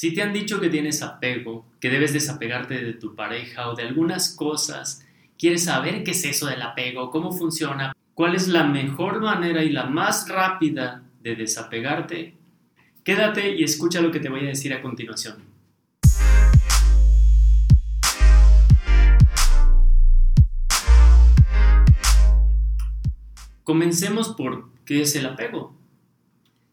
Si te han dicho que tienes apego, que debes desapegarte de tu pareja o de algunas cosas, quieres saber qué es eso del apego, cómo funciona, cuál es la mejor manera y la más rápida de desapegarte, quédate y escucha lo que te voy a decir a continuación. Comencemos por qué es el apego.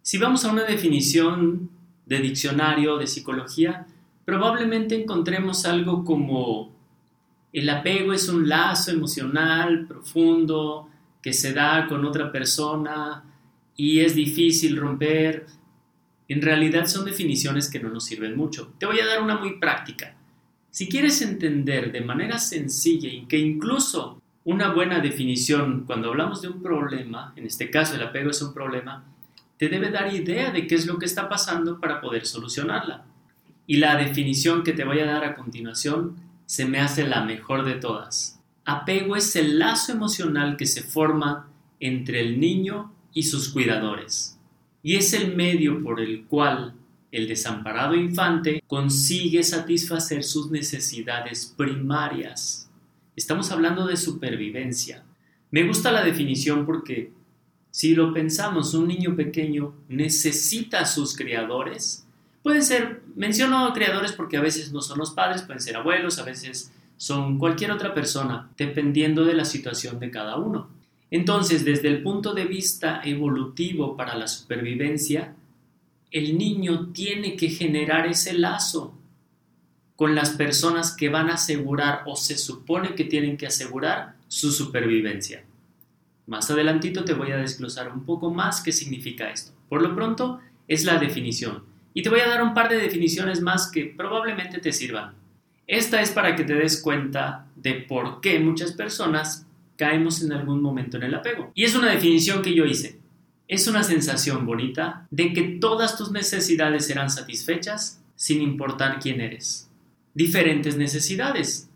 Si vamos a una definición de diccionario de psicología, probablemente encontremos algo como el apego es un lazo emocional profundo que se da con otra persona y es difícil romper. En realidad son definiciones que no nos sirven mucho. Te voy a dar una muy práctica. Si quieres entender de manera sencilla y que incluso una buena definición cuando hablamos de un problema, en este caso el apego es un problema, te debe dar idea de qué es lo que está pasando para poder solucionarla. Y la definición que te voy a dar a continuación se me hace la mejor de todas. Apego es el lazo emocional que se forma entre el niño y sus cuidadores. Y es el medio por el cual el desamparado infante consigue satisfacer sus necesidades primarias. Estamos hablando de supervivencia. Me gusta la definición porque si lo pensamos, un niño pequeño necesita a sus criadores. Pueden ser, menciono criadores porque a veces no son los padres, pueden ser abuelos, a veces son cualquier otra persona, dependiendo de la situación de cada uno. Entonces, desde el punto de vista evolutivo para la supervivencia, el niño tiene que generar ese lazo con las personas que van a asegurar o se supone que tienen que asegurar su supervivencia. Más adelantito te voy a desglosar un poco más qué significa esto. Por lo pronto es la definición. Y te voy a dar un par de definiciones más que probablemente te sirvan. Esta es para que te des cuenta de por qué muchas personas caemos en algún momento en el apego. Y es una definición que yo hice. Es una sensación bonita de que todas tus necesidades serán satisfechas sin importar quién eres. Diferentes necesidades,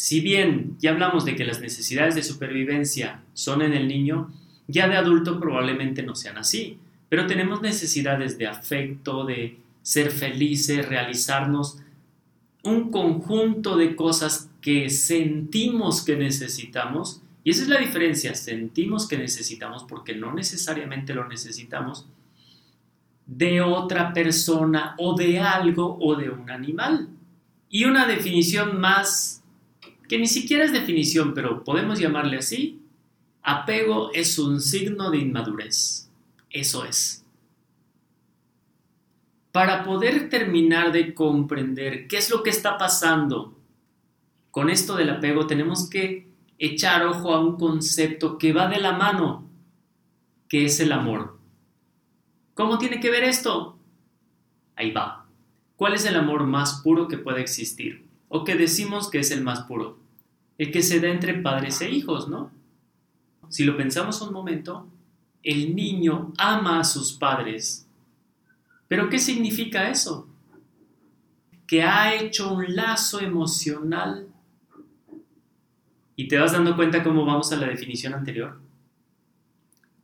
si bien ya hablamos de que las necesidades de supervivencia son en el niño, ya de adulto probablemente no sean así, pero tenemos necesidades de afecto, de ser felices, realizarnos, un conjunto de cosas que sentimos que necesitamos, y esa es la diferencia, sentimos que necesitamos porque no necesariamente lo necesitamos, de otra persona o de algo o de un animal. Y una definición más que ni siquiera es definición, pero podemos llamarle así, apego es un signo de inmadurez. Eso es. Para poder terminar de comprender qué es lo que está pasando con esto del apego, tenemos que echar ojo a un concepto que va de la mano, que es el amor. ¿Cómo tiene que ver esto? Ahí va. ¿Cuál es el amor más puro que puede existir? O que decimos que es el más puro el que se da entre padres e hijos, ¿no? Si lo pensamos un momento, el niño ama a sus padres. ¿Pero qué significa eso? Que ha hecho un lazo emocional. ¿Y te vas dando cuenta cómo vamos a la definición anterior?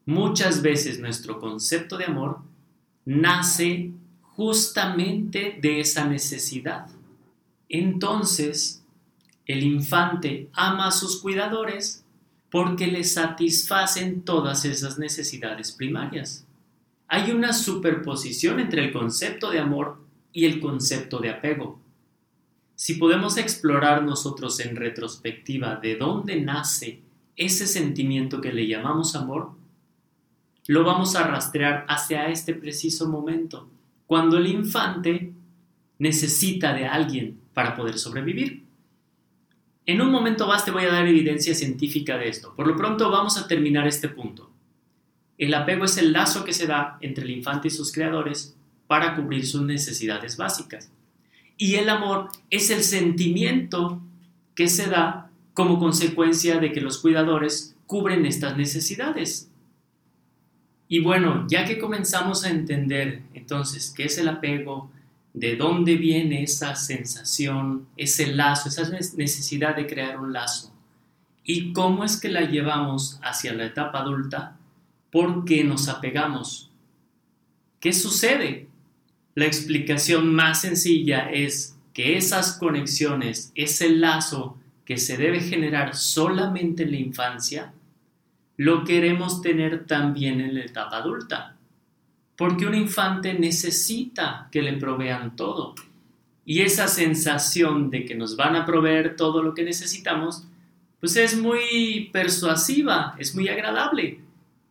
Muchas veces nuestro concepto de amor nace justamente de esa necesidad. Entonces, el infante ama a sus cuidadores porque le satisfacen todas esas necesidades primarias. Hay una superposición entre el concepto de amor y el concepto de apego. Si podemos explorar nosotros en retrospectiva de dónde nace ese sentimiento que le llamamos amor, lo vamos a rastrear hacia este preciso momento, cuando el infante necesita de alguien para poder sobrevivir. En un momento más te voy a dar evidencia científica de esto. Por lo pronto vamos a terminar este punto. El apego es el lazo que se da entre el infante y sus creadores para cubrir sus necesidades básicas. Y el amor es el sentimiento que se da como consecuencia de que los cuidadores cubren estas necesidades. Y bueno, ya que comenzamos a entender entonces qué es el apego, de dónde viene esa sensación, ese lazo, esa necesidad de crear un lazo y cómo es que la llevamos hacia la etapa adulta, porque nos apegamos. ¿Qué sucede? La explicación más sencilla es que esas conexiones, ese lazo que se debe generar solamente en la infancia, lo queremos tener también en la etapa adulta. Porque un infante necesita que le provean todo. Y esa sensación de que nos van a proveer todo lo que necesitamos, pues es muy persuasiva, es muy agradable.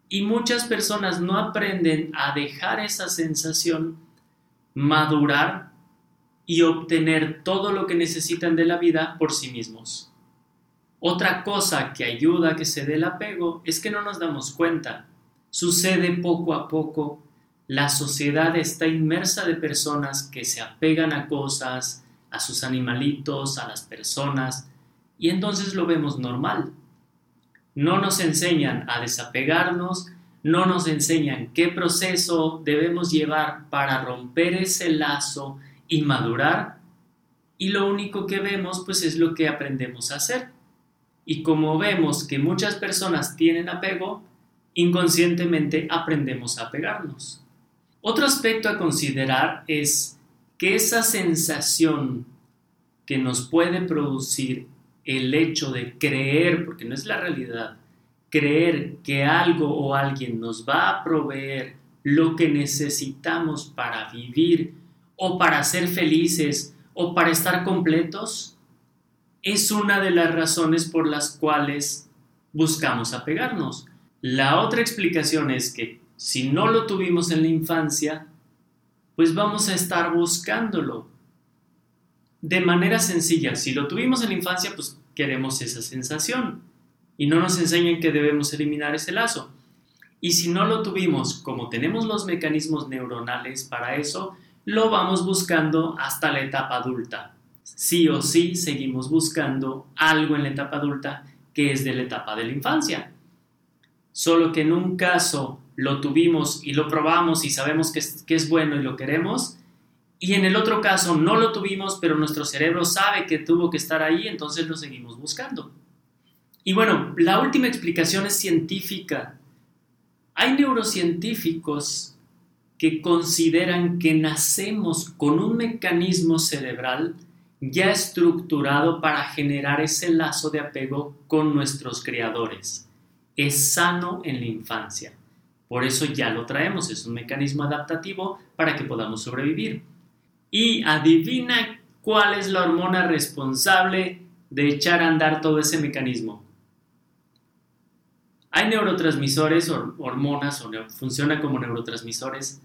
Y muchas personas no aprenden a dejar esa sensación madurar y obtener todo lo que necesitan de la vida por sí mismos. Otra cosa que ayuda a que se dé el apego es que no nos damos cuenta. Sucede poco a poco la sociedad está inmersa de personas que se apegan a cosas, a sus animalitos, a las personas, y entonces lo vemos normal. No nos enseñan a desapegarnos, no nos enseñan qué proceso debemos llevar para romper ese lazo y madurar, y lo único que vemos pues es lo que aprendemos a hacer. Y como vemos que muchas personas tienen apego, inconscientemente aprendemos a apegarnos. Otro aspecto a considerar es que esa sensación que nos puede producir el hecho de creer, porque no es la realidad, creer que algo o alguien nos va a proveer lo que necesitamos para vivir o para ser felices o para estar completos, es una de las razones por las cuales buscamos apegarnos. La otra explicación es que si no lo tuvimos en la infancia, pues vamos a estar buscándolo. De manera sencilla, si lo tuvimos en la infancia, pues queremos esa sensación y no nos enseñan que debemos eliminar ese lazo. Y si no lo tuvimos, como tenemos los mecanismos neuronales para eso, lo vamos buscando hasta la etapa adulta. Sí o sí seguimos buscando algo en la etapa adulta que es de la etapa de la infancia. Solo que en un caso lo tuvimos y lo probamos y sabemos que es, bueno y lo queremos, y en el otro caso no lo tuvimos, pero nuestro cerebro sabe que tuvo que estar ahí, entonces lo seguimos buscando. Y bueno, la última explicación es científica. Hay neurocientíficos que consideran que nacemos con un mecanismo cerebral ya estructurado para generar ese lazo de apego con nuestros creadores. Es sano en la infancia. Por eso ya lo traemos, es un mecanismo adaptativo para que podamos sobrevivir. Y adivina cuál es la hormona responsable de echar a andar todo ese mecanismo. Hay neurotransmisores, hormonas, o funciona como neurotransmisores.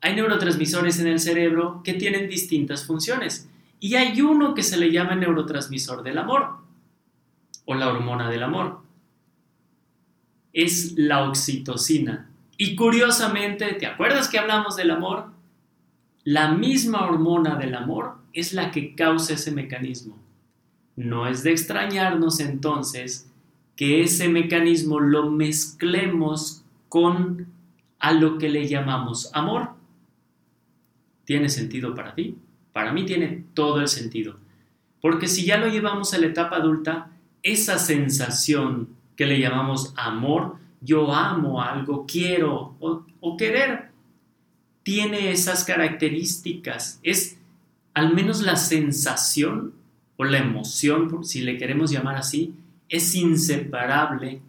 Hay neurotransmisores en el cerebro que tienen distintas funciones. Y hay uno que se le llama neurotransmisor del amor, o la hormona del amor es la oxitocina. Y curiosamente, ¿te acuerdas que hablamos del amor? La misma hormona del amor es la que causa ese mecanismo. No es de extrañarnos entonces que ese mecanismo lo mezclemos con a lo que le llamamos amor. ¿Tiene sentido para ti? Para mí tiene todo el sentido. Porque si ya lo llevamos a la etapa adulta, esa sensación que le llamamos amor, yo amo algo, quiero o, querer, tiene esas características. Es al menos la sensación o la emoción, si le queremos llamar así, es inseparable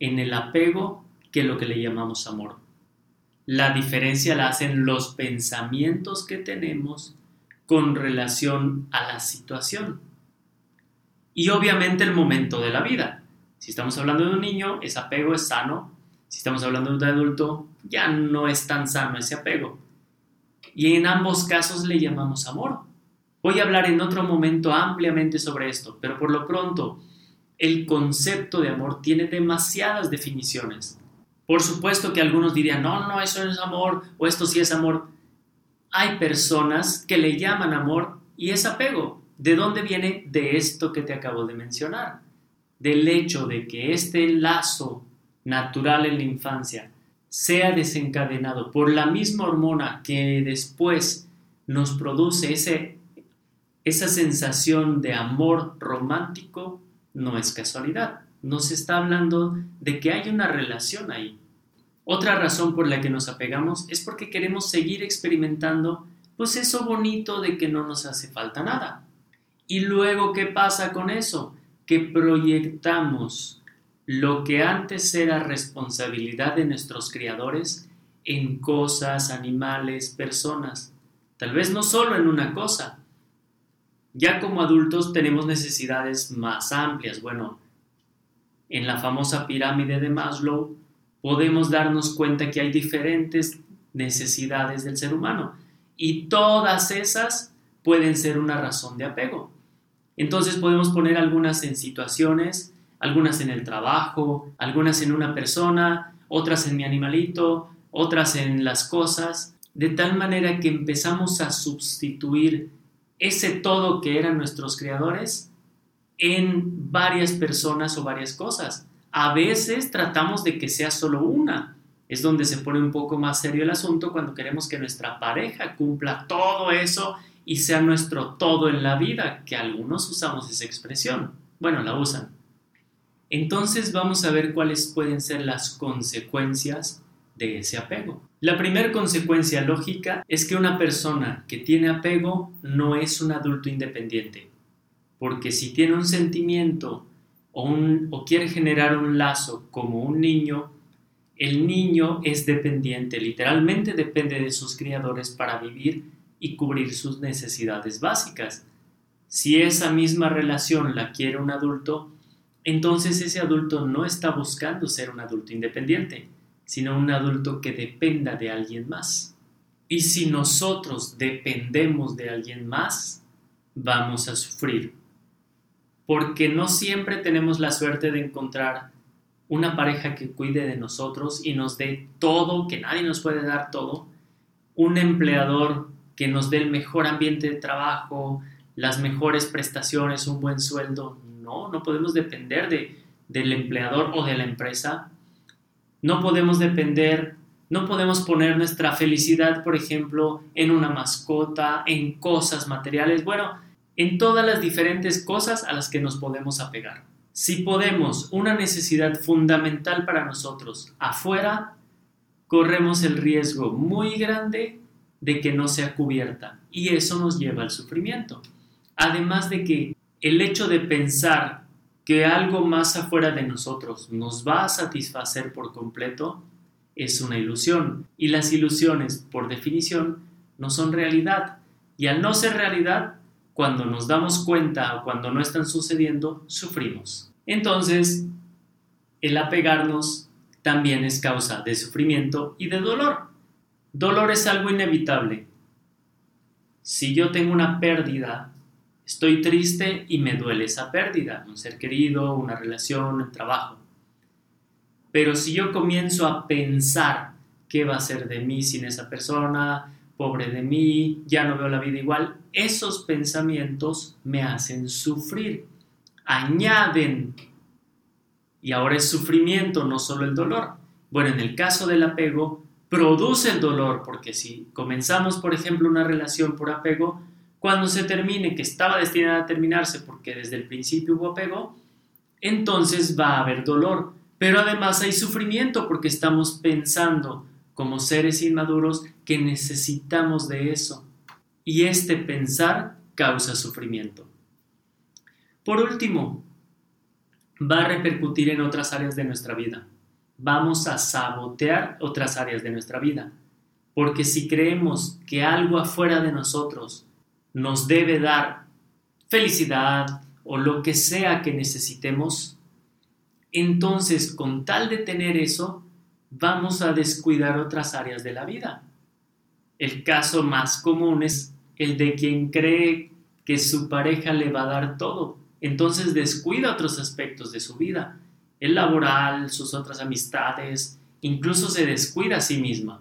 en el apego que lo que le llamamos amor. La diferencia la hacen los pensamientos que tenemos con relación a la situación. Y obviamente el momento de la vida. Si estamos hablando de un niño, ese apego es sano. Si estamos hablando de un adulto, ya no es tan sano ese apego. Y en ambos casos le llamamos amor. Voy a hablar en otro momento ampliamente sobre esto, pero por lo pronto, el concepto de amor tiene demasiadas definiciones. Por supuesto que algunos dirían, no, no, eso no es amor, o esto sí es amor. Hay personas que le llaman amor y es apego. ¿De dónde viene? De esto que te acabo de mencionar del hecho de que este lazo natural en la infancia sea desencadenado por la misma hormona que después nos produce ese, esa sensación de amor romántico, no es casualidad. Nos está hablando de que hay una relación ahí. Otra razón por la que nos apegamos es porque queremos seguir experimentando pues eso bonito de que no nos hace falta nada. Y luego, ¿qué pasa con eso? Que proyectamos lo que antes era responsabilidad de nuestros criadores en cosas, animales, personas. Tal vez no solo en una cosa. Ya como adultos tenemos necesidades más amplias. Bueno, en la famosa pirámide de Maslow podemos darnos cuenta que hay diferentes necesidades del ser humano y todas esas pueden ser una razón de apego. Entonces podemos poner algunas en situaciones, algunas en el trabajo, algunas en una persona, otras en mi animalito, otras en las cosas, de tal manera que empezamos a sustituir ese todo que eran nuestros creadores en varias personas o varias cosas. A veces tratamos de que sea solo una. Es donde se pone un poco más serio el asunto cuando queremos que nuestra pareja cumpla todo eso y sea nuestro todo en la vida, que algunos usamos esa expresión. Bueno, la usan. Entonces vamos a ver cuáles pueden ser las consecuencias de ese apego. La primera consecuencia lógica es que una persona que tiene apego no es un adulto independiente, porque si tiene un sentimiento o, o quiere generar un lazo como un niño, el niño es dependiente, literalmente depende de sus criadores para vivir y cubrir sus necesidades básicas. Si esa misma relación la quiere un adulto, entonces ese adulto no está buscando ser un adulto independiente, sino un adulto que dependa de alguien más. Y si nosotros dependemos de alguien más, vamos a sufrir. Porque no siempre tenemos la suerte de encontrar una pareja que cuide de nosotros y nos dé todo, que nadie nos puede dar todo, un empleador que nos dé el mejor ambiente de trabajo, las mejores prestaciones, un buen sueldo. No, no podemos depender de, del empleador o de la empresa no podemos depender, no podemos poner nuestra felicidad, por ejemplo, en una mascota, en cosas materiales, bueno, en todas las diferentes cosas a las que nos podemos apegar. Si podemos una necesidad fundamental para nosotros afuera, corremos el riesgo muy grande de que no sea cubierta y eso nos lleva al sufrimiento. Además de que el hecho de pensar que algo más afuera de nosotros nos va a satisfacer por completo es una ilusión. Y las ilusiones, por definición, no son realidad. Y al no ser realidad, cuando nos damos cuenta o cuando no están sucediendo, sufrimos. Entonces, el apegarnos también es causa de sufrimiento y de dolor. Dolor es algo inevitable. Si yo tengo una pérdida Estoy triste y me duele esa pérdida, un ser querido, una relación, un trabajo. Pero si yo comienzo a pensar qué va a ser de mí sin esa persona, pobre de mí, ya no veo la vida igual, esos pensamientos me hacen sufrir, añaden. Y ahora es sufrimiento, no solo el dolor. Bueno, en el caso del apego, produce el dolor, porque si comenzamos, por ejemplo, una relación por apego, cuando se termine, que estaba destinada a terminarse porque desde el principio hubo apego, entonces va a haber dolor. Pero además hay sufrimiento porque estamos pensando como seres inmaduros que necesitamos de eso. Y este pensar causa sufrimiento. Por último, va a repercutir en otras áreas de nuestra vida. Vamos a sabotear otras áreas de nuestra vida. Porque si creemos que algo afuera de nosotros nos debe dar felicidad o lo que sea que necesitemos, entonces con tal de tener eso, vamos a descuidar otras áreas de la vida. El caso más común es el de quien cree que su pareja le va a dar todo, entonces descuida otros aspectos de su vida, el laboral, sus otras amistades, incluso se descuida a sí misma.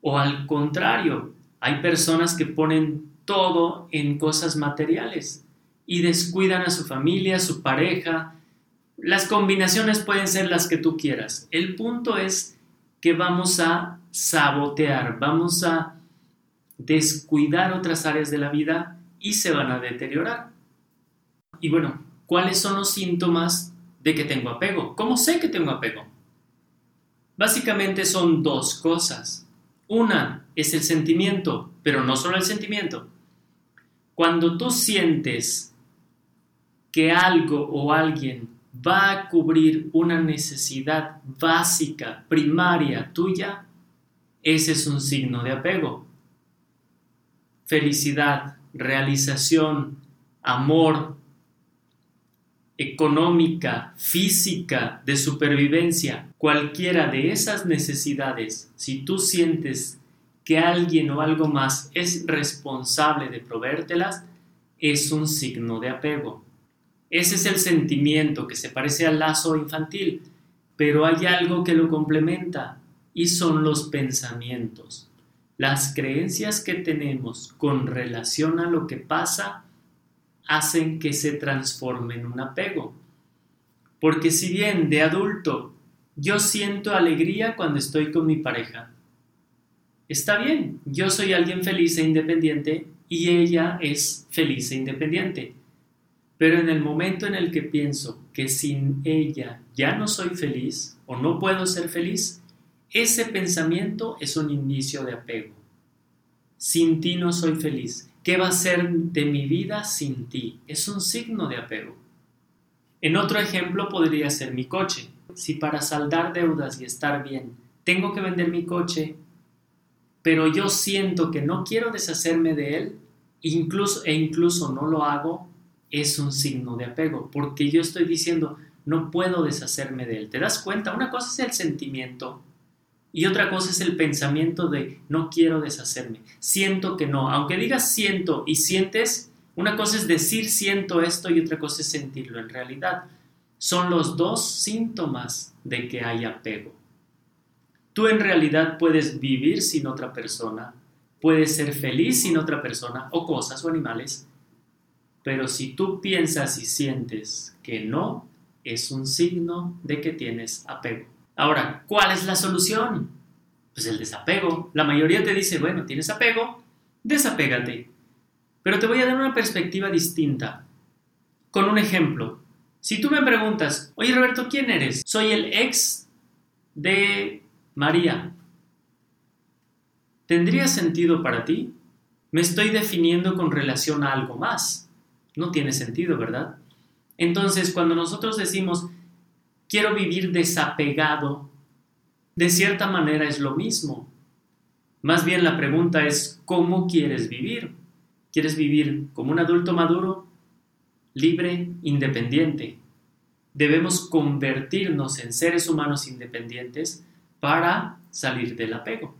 O al contrario, hay personas que ponen todo en cosas materiales y descuidan a su familia, a su pareja. Las combinaciones pueden ser las que tú quieras. El punto es que vamos a sabotear, vamos a descuidar otras áreas de la vida y se van a deteriorar. Y bueno, ¿cuáles son los síntomas de que tengo apego? ¿Cómo sé que tengo apego? Básicamente son dos cosas. Una es el sentimiento, pero no solo el sentimiento. Cuando tú sientes que algo o alguien va a cubrir una necesidad básica, primaria tuya, ese es un signo de apego. Felicidad, realización, amor, económica, física, de supervivencia, cualquiera de esas necesidades, si tú sientes que alguien o algo más es responsable de proveértelas, es un signo de apego. Ese es el sentimiento que se parece al lazo infantil, pero hay algo que lo complementa y son los pensamientos. Las creencias que tenemos con relación a lo que pasa hacen que se transforme en un apego. Porque si bien de adulto yo siento alegría cuando estoy con mi pareja, está bien, yo soy alguien feliz e independiente y ella es feliz e independiente. Pero en el momento en el que pienso que sin ella ya no soy feliz o no puedo ser feliz, ese pensamiento es un inicio de apego. Sin ti no soy feliz. ¿Qué va a ser de mi vida sin ti? Es un signo de apego. En otro ejemplo podría ser mi coche. Si para saldar deudas y estar bien tengo que vender mi coche, pero yo siento que no quiero deshacerme de él, e incluso no lo hago, es un signo de apego, porque yo estoy diciendo, no puedo deshacerme de él. ¿Te das cuenta? Una cosa es el sentimiento y otra cosa es el pensamiento de no quiero deshacerme, siento que no. Aunque digas siento y sientes, una cosa es decir siento esto y otra cosa es sentirlo en realidad. Son los dos síntomas de que hay apego. Tú en realidad puedes vivir sin otra persona, puedes ser feliz sin otra persona o cosas o animales, pero si tú piensas y sientes que no, es un signo de que tienes apego. Ahora, ¿cuál es la solución? Pues el desapego. La mayoría te dice, bueno, tienes apego, desapégate. Pero te voy a dar una perspectiva distinta. Con un ejemplo. Si tú me preguntas, oye Roberto, ¿quién eres? Soy el ex de María, ¿tendría sentido para ti? Me estoy definiendo con relación a algo más. No tiene sentido, ¿verdad? Entonces, cuando nosotros decimos, quiero vivir desapegado, de cierta manera es lo mismo. Más bien la pregunta es, ¿cómo quieres vivir? ¿Quieres vivir como un adulto maduro, libre, independiente? Debemos convertirnos en seres humanos independientes para salir del apego.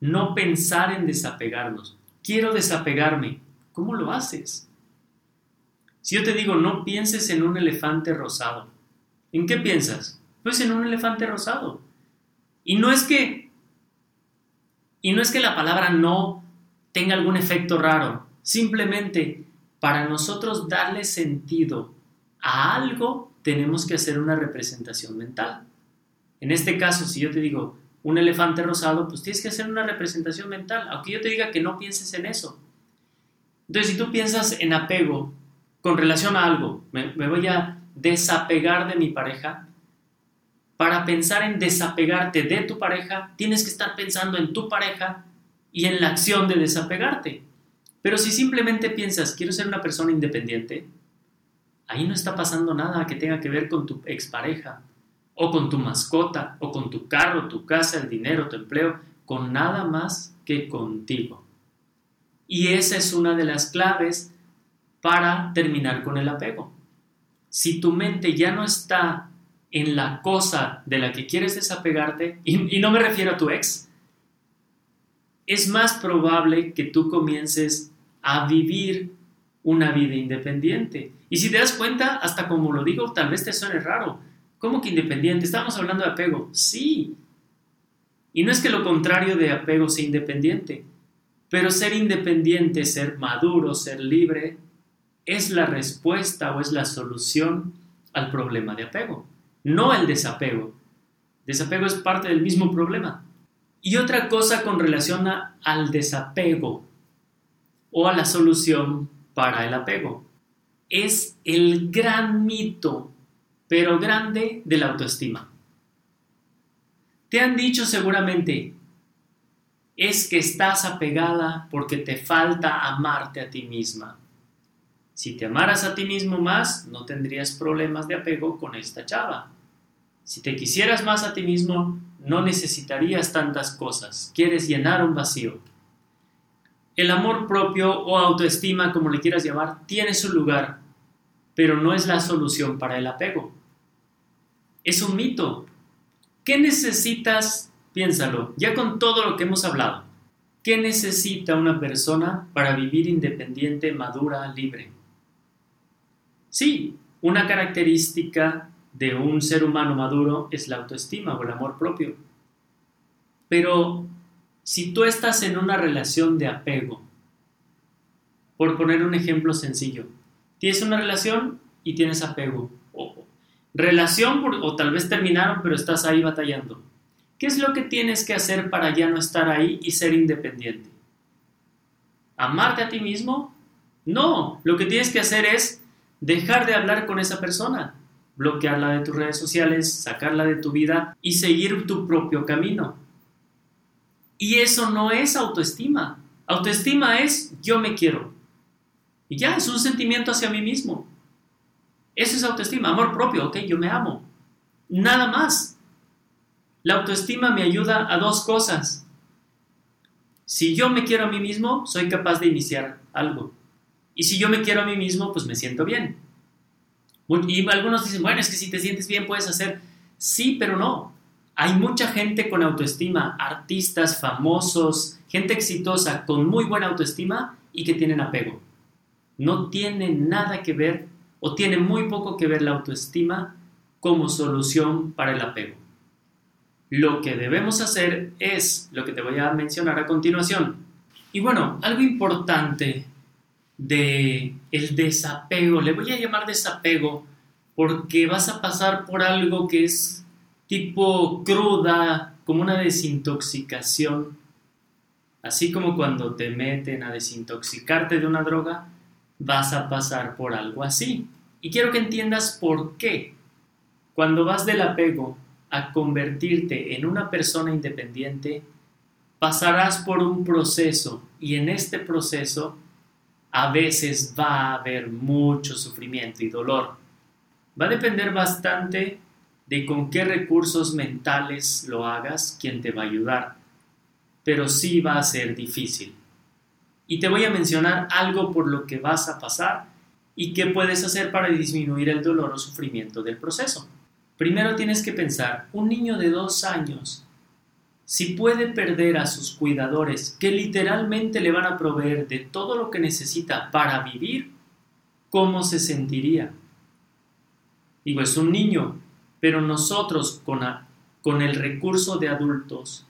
No pensar en desapegarnos. Quiero desapegarme. ¿Cómo lo haces? Si yo te digo, no pienses en un elefante rosado, ¿en qué piensas? Pues en un elefante rosado. Y no es que y no es que la palabra no tenga algún efecto raro, simplemente para nosotros darle sentido a algo tenemos que hacer una representación mental. En este caso, si yo te digo un elefante rosado, pues tienes que hacer una representación mental, aunque yo te diga que no pienses en eso. Entonces, si tú piensas en apego con relación a algo, me, voy a desapegar de mi pareja, para pensar en desapegarte de tu pareja, tienes que estar pensando en tu pareja y en la acción de desapegarte. Pero si simplemente piensas, quiero ser una persona independiente, ahí no está pasando nada que tenga que ver con tu expareja o con tu mascota, o con tu carro, tu casa, el dinero, tu empleo, con nada más que contigo. Y esa es una de las claves para terminar con el apego. Si tu mente ya no está en la cosa de la que quieres desapegarte, y, no me refiero a tu ex, es más probable que tú comiences a vivir una vida independiente. Y si te das cuenta, hasta como lo digo, tal vez te suene raro, ¿Cómo que independiente? Estamos hablando de apego. Sí. Y no es que lo contrario de apego sea independiente, pero ser independiente, ser maduro, ser libre, es la respuesta o es la solución al problema de apego, no el desapego. Desapego es parte del mismo problema. Y otra cosa con relación al desapego o a la solución para el apego es el gran mito pero grande de la autoestima. Te han dicho seguramente, es que estás apegada porque te falta amarte a ti misma. Si te amaras a ti mismo más, no tendrías problemas de apego con esta chava. Si te quisieras más a ti mismo, no necesitarías tantas cosas. Quieres llenar un vacío. El amor propio o autoestima, como le quieras llamar, tiene su lugar, pero no es la solución para el apego. Es un mito. ¿Qué necesitas Piénsalo, ya con todo lo que hemos hablado, ¿qué necesita una persona para vivir independiente, madura, libre? Sí, una característica de un ser humano maduro es la autoestima o el amor propio. Pero si tú estás en una relación de apego, por poner un ejemplo sencillo, tienes una relación y tienes apego. O, relación o tal vez terminaron, pero estás ahí batallando. ¿Qué es lo que tienes que hacer para ya no estar ahí y ser independiente? ¿Amarte a ti mismo? No, lo que tienes que hacer es dejar de hablar con esa persona, bloquearla de tus redes sociales, sacarla de tu vida y seguir tu propio camino. Y eso no es autoestima. Autoestima es yo me quiero. Y ya, es un sentimiento hacia mí mismo. Eso es autoestima, amor propio, ok, yo me amo. Nada más. La autoestima me ayuda a dos cosas. Si yo me quiero a mí mismo, soy capaz de iniciar algo. Y si yo me quiero a mí mismo, pues me siento bien. Y algunos dicen, bueno, es que si te sientes bien puedes hacer. Sí, pero no. Hay mucha gente con autoestima, artistas famosos, gente exitosa con muy buena autoestima y que tienen apego. No tiene nada que ver o tiene muy poco que ver la autoestima como solución para el apego. Lo que debemos hacer es lo que te voy a mencionar a continuación. Y bueno, algo importante de el desapego, le voy a llamar desapego porque vas a pasar por algo que es tipo cruda, como una desintoxicación. Así como cuando te meten a desintoxicarte de una droga, vas a pasar por algo así. Y quiero que entiendas por qué. Cuando vas del apego a convertirte en una persona independiente, pasarás por un proceso y en este proceso a veces va a haber mucho sufrimiento y dolor. Va a depender bastante de con qué recursos mentales lo hagas, quien te va a ayudar, pero sí va a ser difícil. Y te voy a mencionar algo por lo que vas a pasar y qué puedes hacer para disminuir el dolor o sufrimiento del proceso. Primero tienes que pensar, un niño de dos años, si puede perder a sus cuidadores que literalmente le van a proveer de todo lo que necesita para vivir, ¿cómo se sentiría? Digo, es un niño, pero nosotros con, con el recurso de adultos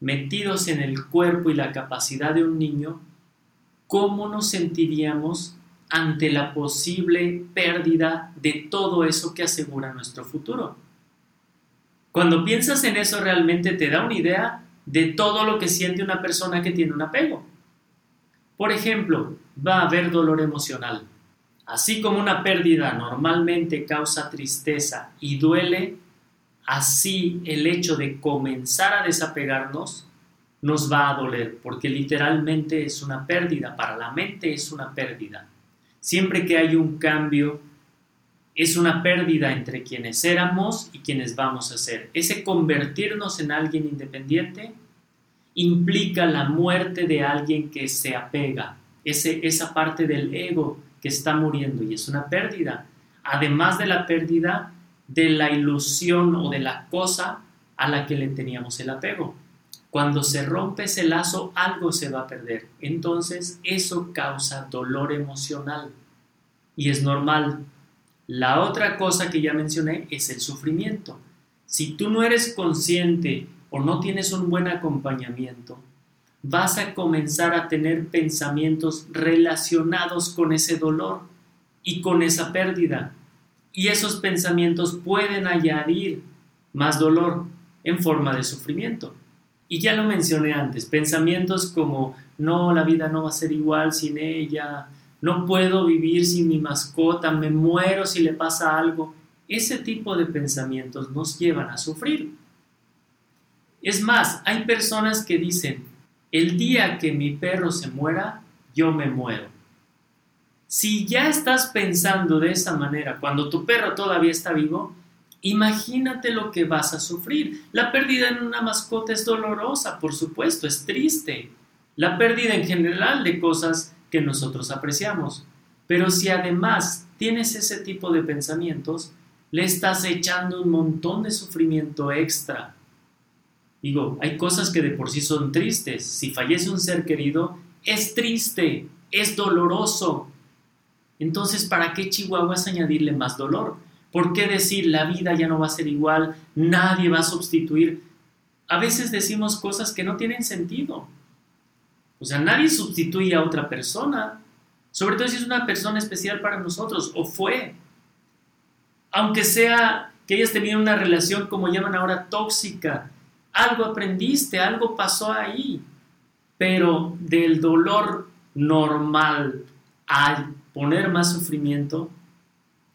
metidos en el cuerpo y la capacidad de un niño, ¿cómo nos sentiríamos ante la posible pérdida de todo eso que asegura nuestro futuro. Cuando piensas en eso realmente te da una idea de todo lo que siente una persona que tiene un apego. Por ejemplo, va a haber dolor emocional. Así como una pérdida normalmente causa tristeza y duele, así el hecho de comenzar a desapegarnos nos va a doler, porque literalmente es una pérdida, para la mente es una pérdida. Siempre que hay un cambio, es una pérdida entre quienes éramos y quienes vamos a ser. Ese convertirnos en alguien independiente implica la muerte de alguien que se apega, ese, esa parte del ego que está muriendo y es una pérdida. Además de la pérdida de la ilusión o de la cosa a la que le teníamos el apego. Cuando se rompe ese lazo, algo se va a perder. Entonces, eso causa dolor emocional. Y es normal. La otra cosa que ya mencioné es el sufrimiento. Si tú no eres consciente o no tienes un buen acompañamiento, vas a comenzar a tener pensamientos relacionados con ese dolor y con esa pérdida. Y esos pensamientos pueden añadir más dolor en forma de sufrimiento. Y ya lo mencioné antes, pensamientos como, no, la vida no va a ser igual sin ella, no puedo vivir sin mi mascota, me muero si le pasa algo. Ese tipo de pensamientos nos llevan a sufrir. Es más, hay personas que dicen, el día que mi perro se muera, yo me muero. Si ya estás pensando de esa manera cuando tu perro todavía está vivo, imagínate lo que vas a sufrir. La pérdida en una mascota es dolorosa, por supuesto, es triste. La pérdida en general de cosas que nosotros apreciamos. Pero si además tienes ese tipo de pensamientos, le estás echando un montón de sufrimiento extra. Digo, hay cosas que de por sí son tristes. Si fallece un ser querido, es triste, es doloroso. Entonces, ¿para qué Chihuahuas añadirle más dolor? ¿Por qué decir la vida ya no va a ser igual, nadie va a sustituir? A veces decimos cosas que no tienen sentido. O sea, nadie sustituye a otra persona, sobre todo si es una persona especial para nosotros, o fue. Aunque sea que hayas tenido una relación, como llaman ahora, tóxica, algo aprendiste, algo pasó ahí. Pero del dolor normal al poner más sufrimiento,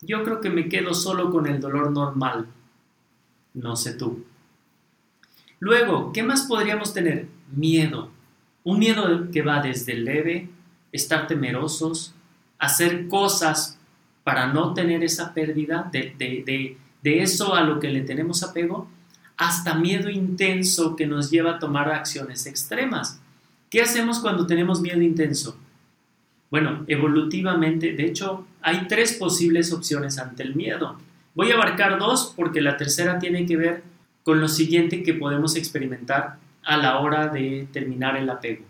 yo creo que me quedo solo con el dolor normal. No sé tú. Luego, ¿qué más podríamos tener? Miedo. Un miedo que va desde leve, estar temerosos, hacer cosas para no tener esa pérdida de, de, de eso a lo que le tenemos apego, hasta miedo intenso que nos lleva a tomar acciones extremas. ¿Qué hacemos cuando tenemos miedo intenso? Bueno, evolutivamente, de hecho, hay tres posibles opciones ante el miedo. Voy a abarcar dos porque la tercera tiene que ver con lo siguiente que podemos experimentar a la hora de terminar el apego.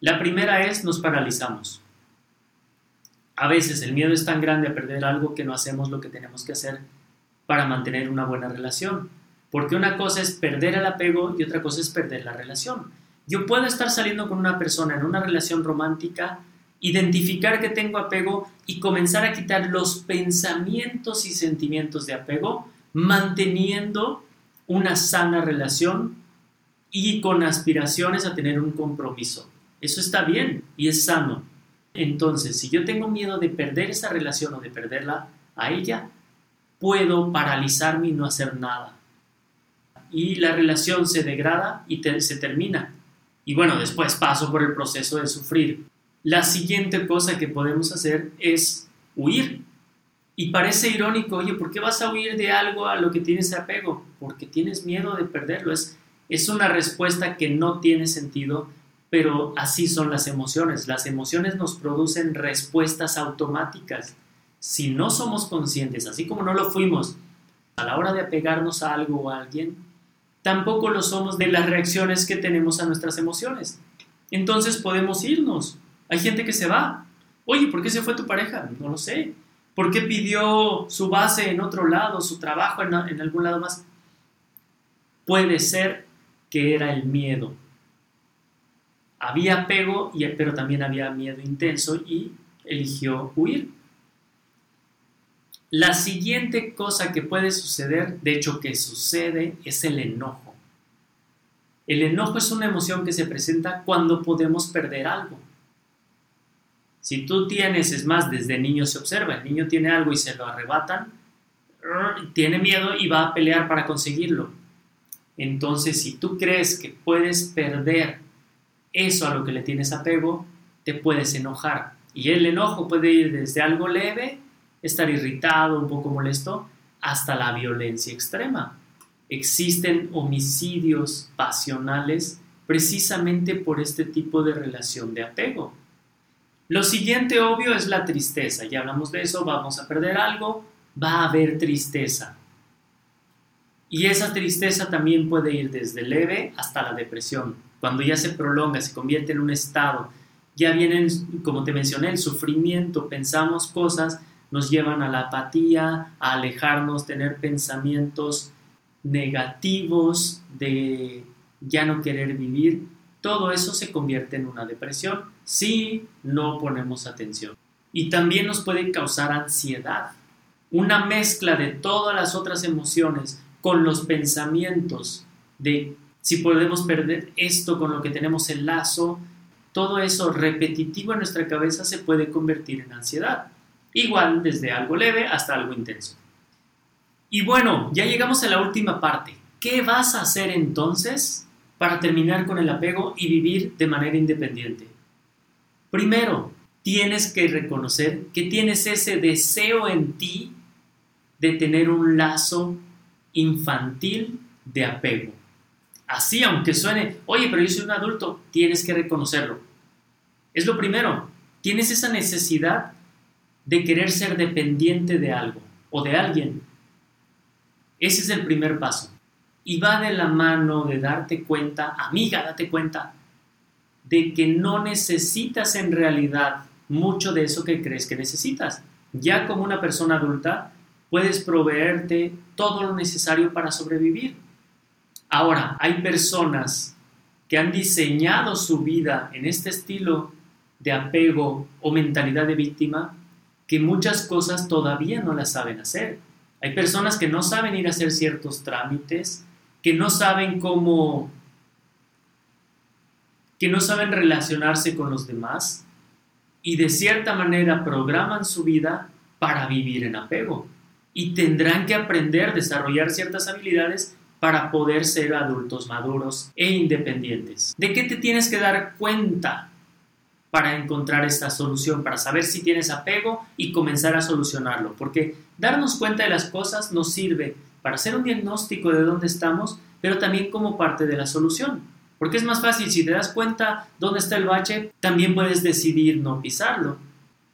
La primera es nos paralizamos. A veces el miedo es tan grande a perder algo que no hacemos lo que tenemos que hacer para mantener una buena relación. Porque una cosa es perder el apego y otra cosa es perder la relación. Yo puedo estar saliendo con una persona en una relación romántica, identificar que tengo apego y comenzar a quitar los pensamientos y sentimientos de apego, manteniendo una sana relación y con aspiraciones a tener un compromiso. Eso está bien y es sano. Entonces, si yo tengo miedo de perder esa relación o de perderla a ella, puedo paralizarme y no hacer nada y la relación se degrada y se termina. Y bueno, después paso por el proceso de sufrir. La siguiente cosa que podemos hacer es huir. Y parece irónico, oye, ¿por qué vas a huir de algo a lo que tienes apego? Porque tienes miedo de perderlo. Es, es una respuesta que no tiene sentido, pero así son las emociones. Las emociones nos producen respuestas automáticas. Si no somos conscientes, así como no lo fuimos a la hora de apegarnos a algo o a alguien, tampoco lo somos de las reacciones que tenemos a nuestras emociones. Entonces podemos irnos. Hay gente que se va. Oye, ¿por qué se fue tu pareja? No lo sé. ¿Por qué pidió su base en otro lado, su trabajo en, algún lado más? Puede ser que era el miedo. Había apego, pero también había miedo intenso y eligió huir. La siguiente cosa que puede suceder, de hecho que sucede, es el enojo. El enojo es una emoción que se presenta cuando podemos perder algo. Si tú tienes, es más, desde niño se observa, el niño tiene algo y se lo arrebatan, tiene miedo y va a pelear para conseguirlo. Entonces, si tú crees que puedes perder eso a lo que le tienes apego, te puedes enojar. Y el enojo puede ir desde algo leve estar irritado, un poco molesto, hasta la violencia extrema. Existen homicidios pasionales precisamente por este tipo de relación de apego. Lo siguiente obvio es la tristeza. Ya hablamos de eso, vamos a perder algo, va a haber tristeza. Y esa tristeza también puede ir desde leve hasta la depresión. Cuando ya se prolonga, se convierte en un estado, ya vienen, como te mencioné, el sufrimiento, pensamos cosas nos llevan a la apatía, a alejarnos, tener pensamientos negativos de ya no querer vivir, todo eso se convierte en una depresión si no ponemos atención. Y también nos puede causar ansiedad. Una mezcla de todas las otras emociones con los pensamientos de si podemos perder esto con lo que tenemos el lazo, todo eso repetitivo en nuestra cabeza se puede convertir en ansiedad. Igual desde algo leve hasta algo intenso. Y bueno, ya llegamos a la última parte. ¿qué vas a hacer entonces para terminar con el apego y vivir de manera independiente? Primero, tienes que reconocer que tienes ese deseo en ti de tener un lazo infantil de apego. Así, aunque suene, oye, pero yo soy un adulto, tienes que reconocerlo. Es lo primero, tienes esa necesidad de querer ser dependiente de algo o de alguien. Ese es el primer paso. Y va de la mano de darte cuenta, amiga, date cuenta, de que no necesitas en realidad mucho de eso que crees que necesitas. Ya como una persona adulta, puedes proveerte todo lo necesario para sobrevivir. Ahora, hay personas que han diseñado su vida en este estilo de apego o mentalidad de víctima que muchas cosas todavía no las saben hacer. Hay personas que no saben ir a hacer ciertos trámites, que no saben cómo, que no saben relacionarse con los demás y de cierta manera programan su vida para vivir en apego y tendrán que aprender desarrollar ciertas habilidades para poder ser adultos maduros e independientes. ¿De qué te tienes que dar cuenta para encontrar esta solución, para saber si tienes apego y comenzar a solucionarlo? Porque darnos cuenta de las cosas nos sirve para hacer un diagnóstico de dónde estamos, pero también como parte de la solución. Porque es más fácil, si te das cuenta dónde está el bache, también puedes decidir no pisarlo.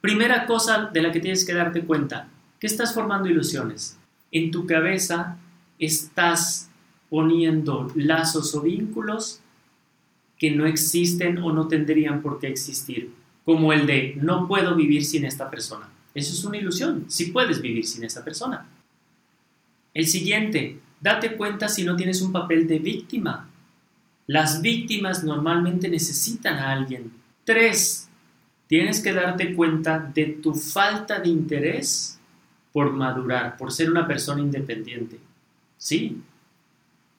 Primera cosa de la que tienes que darte cuenta, estás formando ilusiones. En tu cabeza estás poniendo lazos o vínculos que no existen o no tendrían por qué existir, como el de no puedo vivir sin esta persona. Eso es una ilusión, si puedes vivir sin esta persona. El siguiente, date cuenta si no tienes un papel de víctima. Las víctimas normalmente necesitan a alguien. Tres, tienes que darte cuenta de tu falta de interés por madurar, por ser una persona independiente. ¿Sí?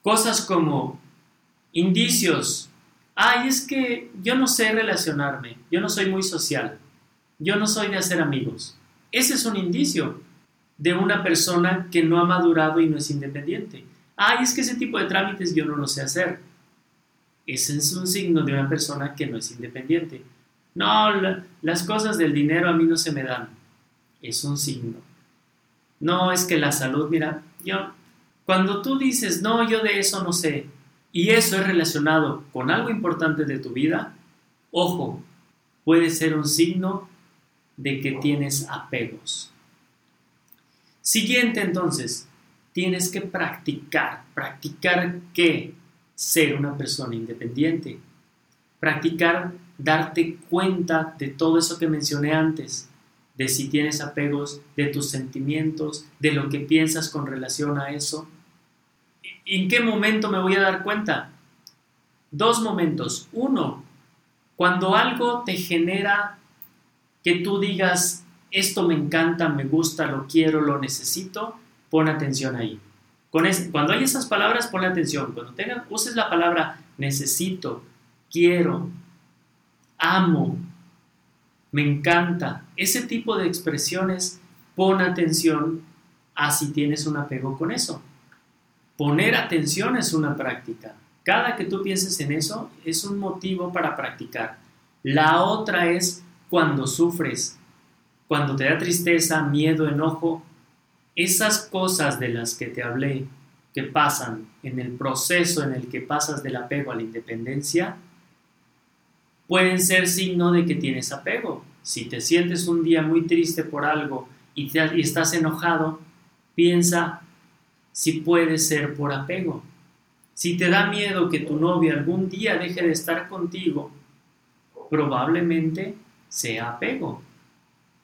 Cosas como indicios. Ay, es que yo no sé relacionarme, yo no soy muy social, yo no soy de hacer amigos. Ese es un indicio de una persona que no ha madurado y no es independiente. Ay, es que ese tipo de trámites yo no lo sé hacer. Ese es un signo de una persona que no es independiente. No, las cosas del dinero a mí no se me dan. Es un signo. No, es que la salud, mira, yo, cuando tú dices, no, yo de eso no sé, y eso es relacionado con algo importante de tu vida, ojo, puede ser un signo de que tienes apegos. Siguiente entonces, tienes que practicar. ¿Practicar qué? Ser una persona independiente. Practicar darte cuenta de todo eso que mencioné antes, de si tienes apegos, de tus sentimientos, de lo que piensas con relación a eso. ¿En qué momento me voy a dar cuenta? Dos momentos. Uno, cuando algo te genera que tú digas, esto me encanta, me gusta, lo quiero, lo necesito, pon atención ahí. cuando hay esas palabras, pon atención. Cuando tengas, uses la palabra necesito, quiero, amo, me encanta. Ese tipo de expresiones, pon atención a si tienes un apego con eso. Poner atención es una práctica. Cada que tú pienses en eso es un motivo para practicar. La otra es cuando sufres, cuando te da tristeza, miedo, enojo, esas cosas de las que te hablé que pasan en el proceso en el que pasas del apego a la independencia, pueden ser signo de que tienes apego. Si te sientes un día muy triste por algo y, y estás enojado, piensa si puede ser por apego. Si te da miedo que tu novia algún día deje de estar contigo, probablemente sea apego.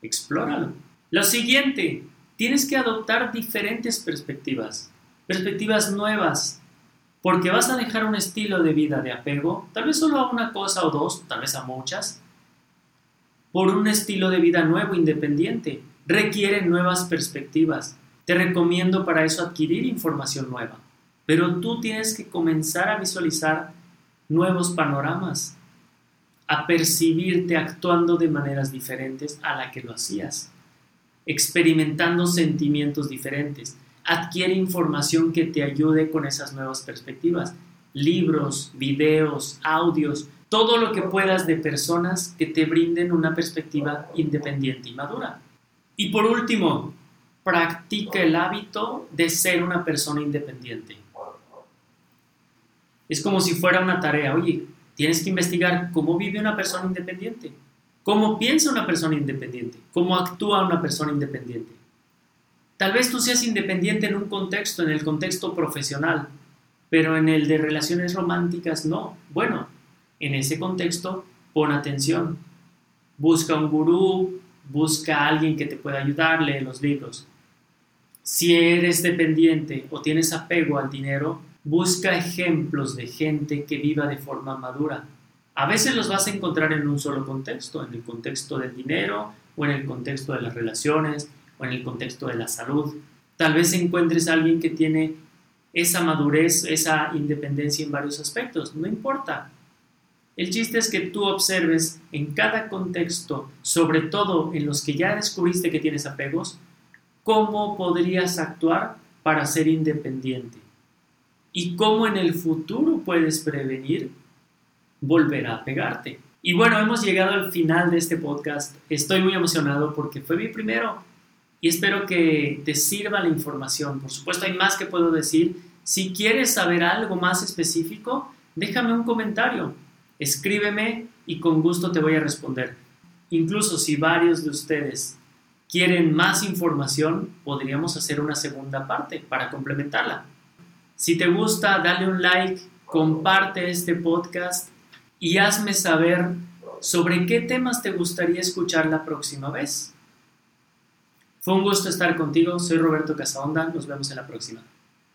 Explóralo. Lo siguiente, tienes que adoptar diferentes perspectivas, perspectivas nuevas, porque vas a dejar un estilo de vida de apego, tal vez solo a una cosa o dos, tal vez a muchas, por un estilo de vida nuevo, independiente. Requiere nuevas perspectivas. Te recomiendo para eso adquirir información nueva. Pero tú tienes que comenzar a visualizar nuevos panoramas, a percibirte actuando de maneras diferentes a la que lo hacías, experimentando sentimientos diferentes. Adquiere información que te ayude con esas nuevas perspectivas. Libros, videos, audios, todo lo que puedas de personas que te brinden una perspectiva independiente y madura. Y por último, practica el hábito de ser una persona independiente. Es como si fuera una tarea. Oye, tienes que investigar cómo vive una persona independiente, cómo piensa una persona independiente, cómo actúa una persona independiente. Tal vez tú seas independiente en un contexto, en el contexto profesional, pero en el de relaciones románticas no. Bueno, en ese contexto pon atención. Busca un gurú, busca a alguien que te pueda ayudar, lee los libros. Si eres dependiente o tienes apego al dinero, busca ejemplos de gente que viva de forma madura. A veces los vas a encontrar en un solo contexto, en el contexto del dinero o en el contexto de las relaciones en el contexto de la salud. Tal vez encuentres a alguien que tiene esa madurez, esa independencia en varios aspectos. No importa. El chiste es que tú observes en cada contexto, sobre todo en los que ya descubriste que tienes apegos, cómo podrías actuar para ser independiente y cómo en el futuro puedes prevenir volver a pegarte. Y bueno, hemos llegado al final de este podcast. Estoy muy emocionado porque fue mi primero y espero que te sirva la información. Por supuesto, hay más que puedo decir. Si quieres saber algo más específico, déjame un comentario, escríbeme y con gusto te voy a responder. Incluso si varios de ustedes quieren más información, podríamos hacer una segunda parte para complementarla. Si te gusta, dale un like, comparte este podcast y hazme saber sobre qué temas te gustaría escuchar la próxima vez. Fue un gusto estar contigo, soy Roberto Casaonda, nos vemos en la próxima.